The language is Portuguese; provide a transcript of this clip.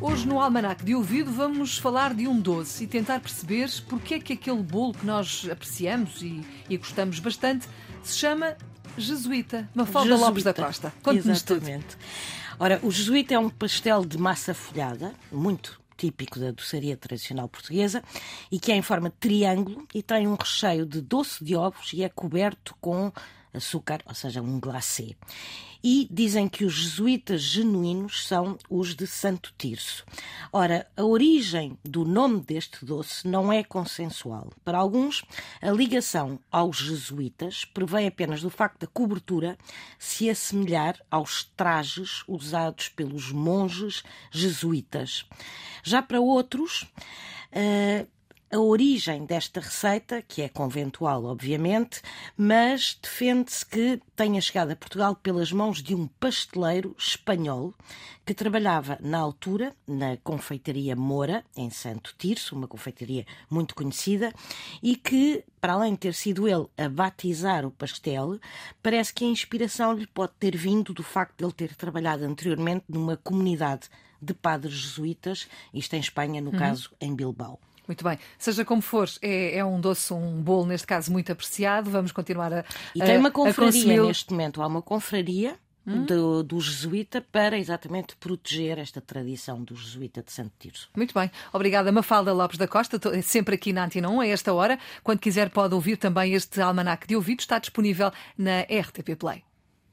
Hoje no Almanac de Ouvido vamos falar de um doce e tentar perceber porque é que aquele bolo que nós apreciamos e, e gostamos bastante se chama jesuíta. Mafalda Jesuíta. Lopes da Costa. Conte-nos tudo. Exatamente. Ora, o jesuíta é um pastel de massa folhada, muito típico da doçaria tradicional portuguesa, e que é em forma de triângulo e tem um recheio de doce de ovos e é coberto com açúcar, ou seja, um glacê. E dizem que os jesuítas genuínos são os de Santo Tirso. Ora, a origem do nome deste doce não é consensual. Para alguns, a ligação aos jesuítas provém apenas do facto da cobertura se assemelhar aos trajes usados pelos monges jesuítas. Já para outros, eh, a origem desta receita, que é conventual, obviamente, mas defende-se que tenha chegado a Portugal pelas mãos de um pasteleiro espanhol que trabalhava na altura na confeitaria Moura, em Santo Tirso, uma confeitaria muito conhecida, e que, para além de ter sido ele a batizar o pastel, parece que a inspiração lhe pode ter vindo do facto de ele ter trabalhado anteriormente numa comunidade de padres jesuítas, isto em Espanha, no caso em Bilbao. Muito bem. Seja como for, é, é um doce, um bolo, neste caso, muito apreciado. Vamos continuar a. E tem uma confraria. Neste momento. Há uma confraria do, do jesuíta para exatamente proteger esta tradição do jesuíta de Santo Tirso. Muito bem. Obrigada, Mafalda Lopes da Costa, Tô- sempre aqui na Antena 1, a esta hora. Quando quiser, pode ouvir também este almanac de ouvido, está disponível na RTP Play.